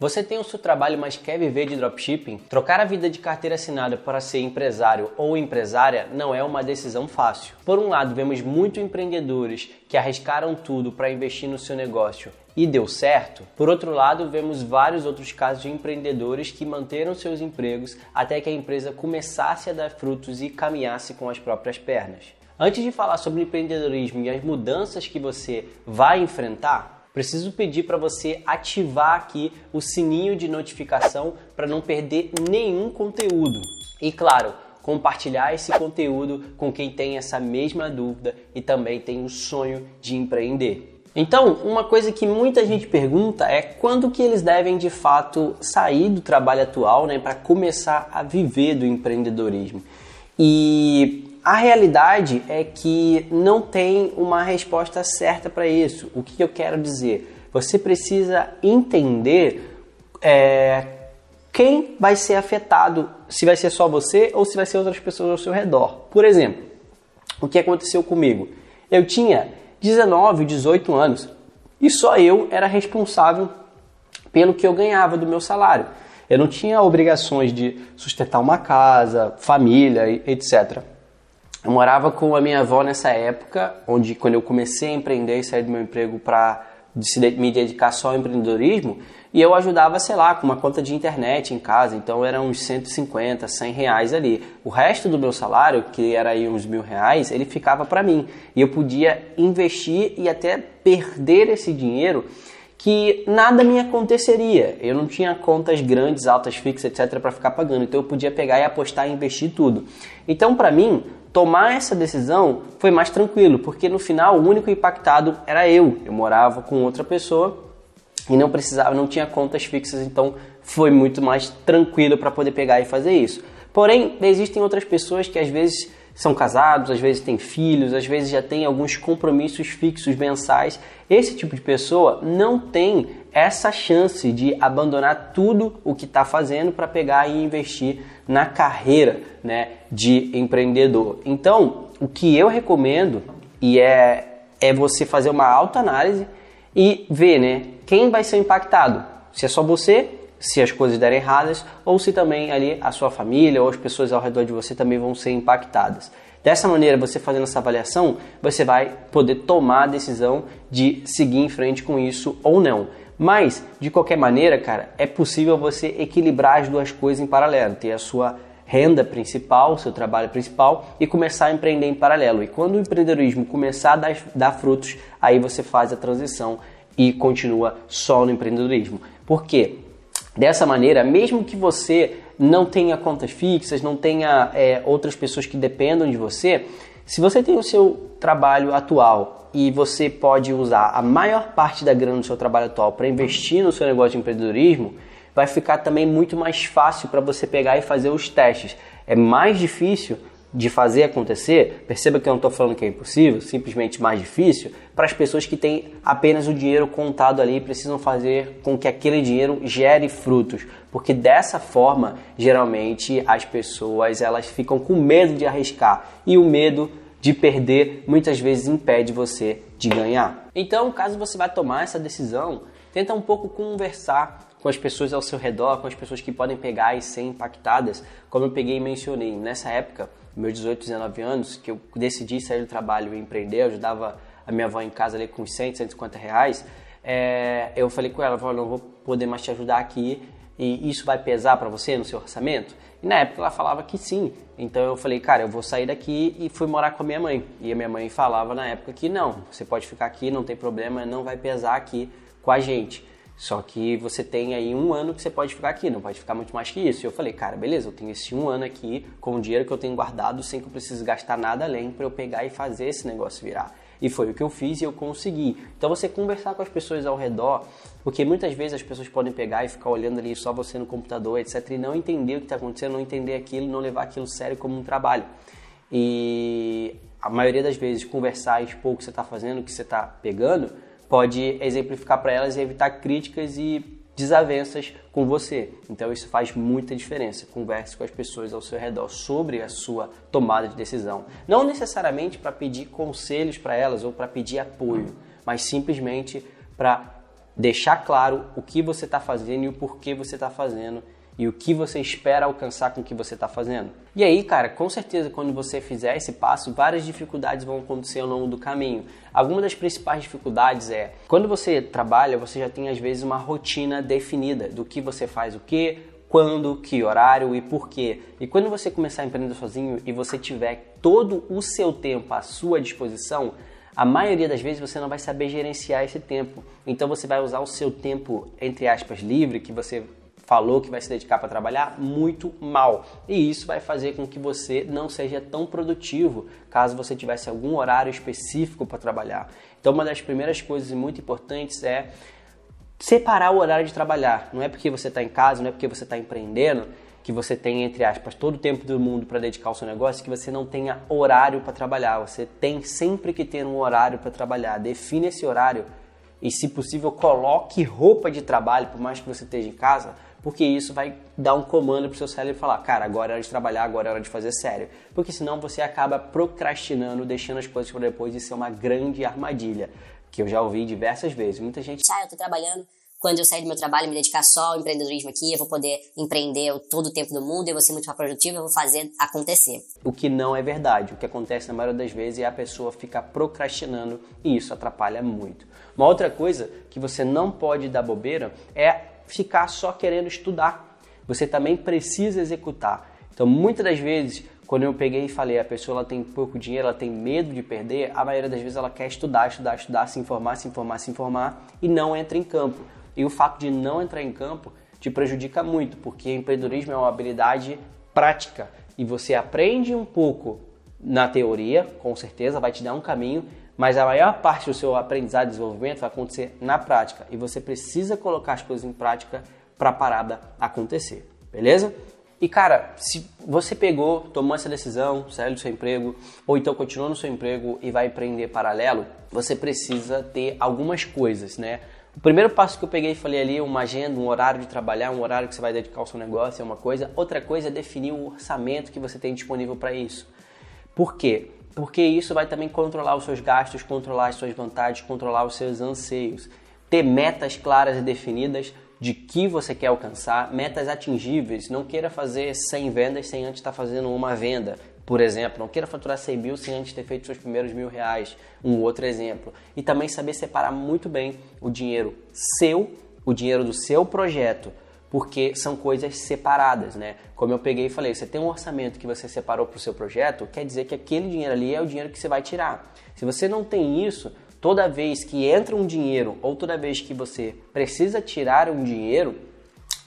Você tem o seu trabalho, mas quer viver de dropshipping? Trocar a vida de carteira assinada para ser empresário ou empresária não é uma decisão fácil. Por um lado, vemos muitos empreendedores que arriscaram tudo para investir no seu negócio e deu certo. Por outro lado, vemos vários outros casos de empreendedores que manteram seus empregos até que a empresa começasse a dar frutos e caminhasse com as próprias pernas. Antes de falar sobre empreendedorismo e as mudanças que você vai enfrentar, preciso pedir para você ativar aqui o sininho de notificação para não perder nenhum conteúdo. E claro, compartilhar esse conteúdo com quem tem essa mesma dúvida e também tem o sonho de empreender. Então, uma coisa que muita gente pergunta é quando que eles devem de fato sair do trabalho atual, né, para começar a viver do empreendedorismo. E a realidade é que não tem uma resposta certa para isso. O que eu quero dizer? Você precisa entender é, quem vai ser afetado, se vai ser só você ou se vai ser outras pessoas ao seu redor. Por exemplo, o que aconteceu comigo? Eu tinha 19, 18 anos e só eu era responsável pelo que eu ganhava do meu salário. Eu não tinha obrigações de sustentar uma casa, família, etc. Eu morava com a minha avó nessa época, onde quando eu comecei a empreender e sair do meu emprego para me dedicar só ao empreendedorismo, e eu ajudava, sei lá, com uma conta de internet em casa, então eram uns 150, 100 reais ali. O resto do meu salário, que era aí uns mil reais, ele ficava para mim. E eu podia investir e até perder esse dinheiro que nada me aconteceria. Eu não tinha contas grandes, altas, fixas, etc. para ficar pagando. Então eu podia pegar e apostar e investir tudo. Então, para mim, tomar essa decisão foi mais tranquilo, porque no final o único impactado era eu. Eu morava com outra pessoa e não precisava, não tinha contas fixas, então foi muito mais tranquilo para poder pegar e fazer isso. Porém, existem outras pessoas que às vezes são casados, às vezes têm filhos, às vezes já têm alguns compromissos fixos mensais. Esse tipo de pessoa não tem essa chance de abandonar tudo o que está fazendo para pegar e investir na carreira né, de empreendedor. Então, o que eu recomendo e é, é você fazer uma autoanálise e ver né, quem vai ser impactado. Se é só você, se as coisas derem erradas, ou se também ali a sua família ou as pessoas ao redor de você também vão ser impactadas. Dessa maneira, você fazendo essa avaliação, você vai poder tomar a decisão de seguir em frente com isso ou não. Mas, de qualquer maneira, cara, é possível você equilibrar as duas coisas em paralelo, ter a sua renda principal, seu trabalho principal e começar a empreender em paralelo. E quando o empreendedorismo começar a dar, dar frutos, aí você faz a transição e continua só no empreendedorismo. Por quê? Dessa maneira, mesmo que você não tenha contas fixas, não tenha é, outras pessoas que dependam de você, se você tem o seu trabalho atual e você pode usar a maior parte da grana do seu trabalho atual para investir no seu negócio de empreendedorismo, vai ficar também muito mais fácil para você pegar e fazer os testes. É mais difícil de fazer acontecer, perceba que eu não estou falando que é impossível, simplesmente mais difícil, para as pessoas que têm apenas o dinheiro contado ali e precisam fazer com que aquele dinheiro gere frutos, porque dessa forma, geralmente as pessoas elas ficam com medo de arriscar e o medo de perder muitas vezes impede você de ganhar. Então, caso você vai tomar essa decisão, tenta um pouco conversar com as pessoas ao seu redor, com as pessoas que podem pegar e ser impactadas, como eu peguei e mencionei. Nessa época, meus 18, 19 anos, que eu decidi sair do trabalho e empreender, eu ajudava a minha avó em casa ali com 100, 150 reais, é, eu falei com ela, eu não vou poder mais te ajudar aqui e isso vai pesar para você no seu orçamento? E na época ela falava que sim. Então eu falei, cara, eu vou sair daqui e fui morar com a minha mãe. E a minha mãe falava na época que não, você pode ficar aqui, não tem problema, não vai pesar aqui com a gente. Só que você tem aí um ano que você pode ficar aqui, não pode ficar muito mais que isso. E eu falei, cara, beleza, eu tenho esse um ano aqui com o dinheiro que eu tenho guardado sem que eu precise gastar nada além para eu pegar e fazer esse negócio virar. E foi o que eu fiz e eu consegui. Então você conversar com as pessoas ao redor, porque muitas vezes as pessoas podem pegar e ficar olhando ali só você no computador, etc, e não entender o que está acontecendo, não entender aquilo, não levar aquilo sério como um trabalho. E a maioria das vezes conversar e expor o que você está fazendo, o que você está pegando, pode exemplificar para elas e evitar críticas e desavenças com você. Então isso faz muita diferença. Converse com as pessoas ao seu redor sobre a sua tomada de decisão. Não necessariamente para pedir conselhos para elas ou para pedir apoio, mas simplesmente para deixar claro o que você está fazendo e o porquê você está fazendo e o que você espera alcançar com o que você está fazendo. E aí, cara, com certeza quando você fizer esse passo, várias dificuldades vão acontecer ao longo do caminho. Alguma das principais dificuldades é quando você trabalha, você já tem às vezes uma rotina definida do que você faz o que, quando, que horário e por quê. E quando você começar a empreender sozinho e você tiver todo o seu tempo à sua disposição, a maioria das vezes você não vai saber gerenciar esse tempo. Então você vai usar o seu tempo, entre aspas, livre, que você falou que vai se dedicar para trabalhar muito mal. E isso vai fazer com que você não seja tão produtivo caso você tivesse algum horário específico para trabalhar. Então, uma das primeiras coisas muito importantes é separar o horário de trabalhar. Não é porque você está em casa, não é porque você está empreendendo que você tem, entre aspas, todo o tempo do mundo para dedicar ao seu negócio, que você não tenha horário para trabalhar. Você tem sempre que ter um horário para trabalhar. Define esse horário e, se possível, coloque roupa de trabalho, por mais que você esteja em casa, porque isso vai dar um comando para o seu cérebro falar, cara, agora é hora de trabalhar, agora é hora de fazer sério. Porque senão você acaba procrastinando, deixando as coisas para depois e isso é uma grande armadilha, que eu já ouvi diversas vezes. Muita gente... Ah, eu tô trabalhando, quando eu sair do meu trabalho, me dedicar só ao empreendedorismo aqui, eu vou poder empreender todo o tempo do mundo, eu vou ser muito mais produtivo, eu vou fazer acontecer. O que não é verdade. O que acontece na maioria das vezes é a pessoa ficar procrastinando e isso atrapalha muito. Uma outra coisa que você não pode dar bobeira é ficar só querendo estudar. Você também precisa executar. Então, muitas das vezes, quando eu peguei e falei, a pessoa ela tem pouco dinheiro, ela tem medo de perder, a maioria das vezes ela quer estudar, estudar, estudar, se informar, se informar, se informar e não entra em campo. E o fato de não entrar em campo te prejudica muito, porque empreendedorismo é uma habilidade prática e você aprende um pouco na teoria, com certeza vai te dar um caminho, mas a maior parte do seu aprendizado e desenvolvimento vai acontecer na prática e você precisa colocar as coisas em prática para a parada acontecer, beleza? E cara, se você pegou, tomou essa decisão, saiu do seu emprego, ou então continuou no seu emprego e vai empreender paralelo, você precisa ter algumas coisas, né? O primeiro passo que eu peguei e falei ali, uma agenda, um horário de trabalhar, um horário que você vai dedicar ao seu negócio é uma coisa. Outra coisa é definir o orçamento que você tem disponível para isso. Por quê? porque isso vai também controlar os seus gastos, controlar as suas vontades, controlar os seus anseios. Ter metas claras e definidas de que você quer alcançar, metas atingíveis. Não queira fazer 100 vendas sem antes estar fazendo uma venda, por exemplo. Não queira faturar 100 mil sem antes ter feito seus primeiros mil reais, um outro exemplo. E também saber separar muito bem o dinheiro seu, o dinheiro do seu projeto, porque são coisas separadas, né? Como eu peguei e falei, você tem um orçamento que você separou para o seu projeto, quer dizer que aquele dinheiro ali é o dinheiro que você vai tirar. Se você não tem isso, toda vez que entra um dinheiro ou toda vez que você precisa tirar um dinheiro,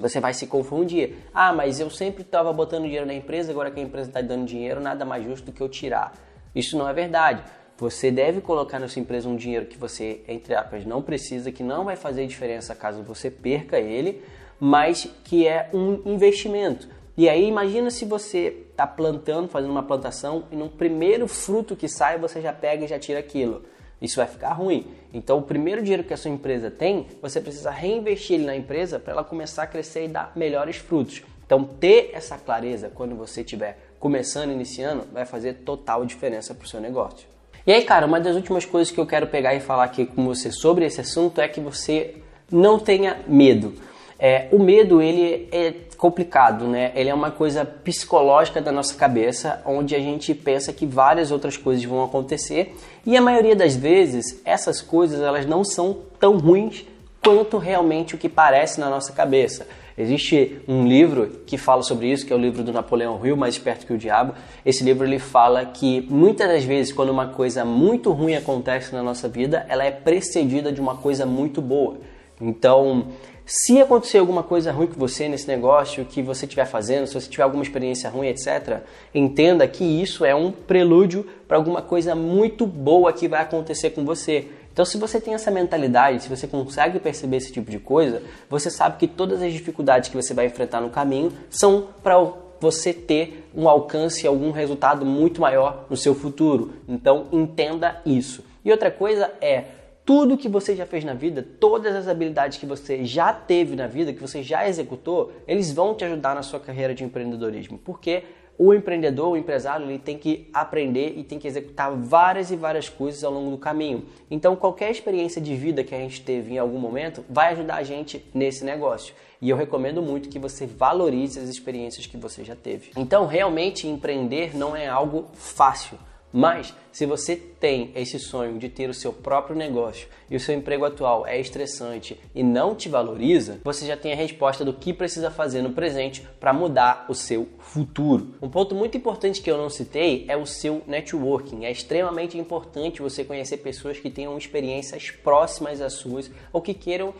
você vai se confundir. Ah, mas eu sempre estava botando dinheiro na empresa, agora que a empresa está dando dinheiro, nada mais justo do que eu tirar. Isso não é verdade. Você deve colocar na sua empresa um dinheiro que você, entre aspas, não precisa, que não vai fazer diferença caso você perca ele, mas que é um investimento. E aí imagina se você está plantando, fazendo uma plantação e no primeiro fruto que sai você já pega e já tira aquilo. Isso vai ficar ruim. Então o primeiro dinheiro que a sua empresa tem, você precisa reinvestir ele na empresa para ela começar a crescer e dar melhores frutos. Então ter essa clareza quando você estiver começando, iniciando, vai fazer total diferença para o seu negócio. E aí, cara, uma das últimas coisas que eu quero pegar e falar aqui com você sobre esse assunto é que você não tenha medo. É, o medo ele é complicado, né? Ele é uma coisa psicológica da nossa cabeça, onde a gente pensa que várias outras coisas vão acontecer e a maioria das vezes essas coisas elas não são tão ruins quanto realmente o que parece na nossa cabeça. Existe um livro que fala sobre isso, que é o livro do Napoleão Hill, Mais Esperto que o Diabo. Esse livro ele fala que muitas das vezes quando uma coisa muito ruim acontece na nossa vida, ela é precedida de uma coisa muito boa. Então, se acontecer alguma coisa ruim com você nesse negócio que você estiver fazendo, se você tiver alguma experiência ruim, etc., entenda que isso é um prelúdio para alguma coisa muito boa que vai acontecer com você. Então, se você tem essa mentalidade, se você consegue perceber esse tipo de coisa, você sabe que todas as dificuldades que você vai enfrentar no caminho são para você ter um alcance, algum resultado muito maior no seu futuro. Então, entenda isso. E outra coisa é tudo que você já fez na vida, todas as habilidades que você já teve na vida, que você já executou, eles vão te ajudar na sua carreira de empreendedorismo. Porque o empreendedor, o empresário, ele tem que aprender e tem que executar várias e várias coisas ao longo do caminho. Então, qualquer experiência de vida que a gente teve em algum momento vai ajudar a gente nesse negócio. E eu recomendo muito que você valorize as experiências que você já teve. Então, realmente empreender não é algo fácil. Mas se você tem esse sonho de ter o seu próprio negócio e o seu emprego atual é estressante e não te valoriza, você já tem a resposta do que precisa fazer no presente para mudar o seu futuro. Um ponto muito importante que eu não citei é o seu networking. É extremamente importante você conhecer pessoas que tenham experiências próximas às suas ou que queiram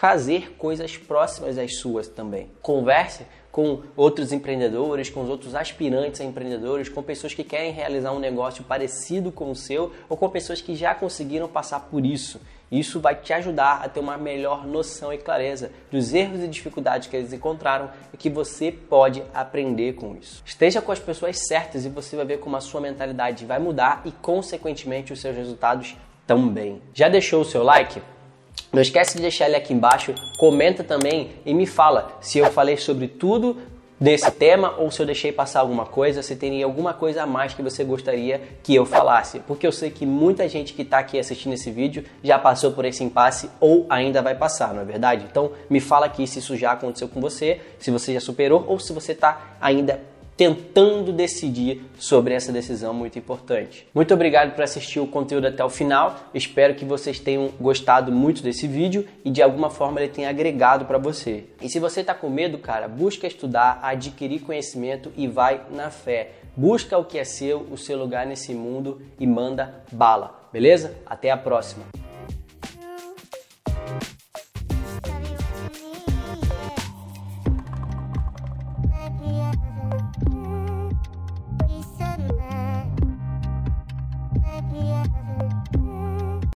fazer coisas próximas às suas também. Converse com outros empreendedores, com os outros aspirantes a empreendedores, com pessoas que querem realizar um negócio parecido com o seu ou com pessoas que já conseguiram passar por isso. Isso vai te ajudar a ter uma melhor noção e clareza dos erros e dificuldades que eles encontraram e que você pode aprender com isso. Esteja com as pessoas certas e você vai ver como a sua mentalidade vai mudar e, consequentemente, os seus resultados também. Já deixou o seu like? Não esquece de deixar ele aqui embaixo, comenta também e me fala se eu falei sobre tudo desse tema ou se eu deixei passar alguma coisa, se teria alguma coisa a mais que você gostaria que eu falasse, porque eu sei que muita gente que está aqui assistindo esse vídeo já passou por esse impasse ou ainda vai passar, não é verdade? Então me fala aqui se isso já aconteceu com você, se você já superou ou se você está ainda tentando decidir sobre essa decisão muito importante. Muito obrigado por assistir o conteúdo até o final. Espero que vocês tenham gostado muito desse vídeo e de alguma forma ele tenha agregado para você. E se você está com medo, cara, busca estudar, adquirir conhecimento e vai na fé. Busca o que é seu, o seu lugar nesse mundo e manda bala. Beleza? Até a próxima.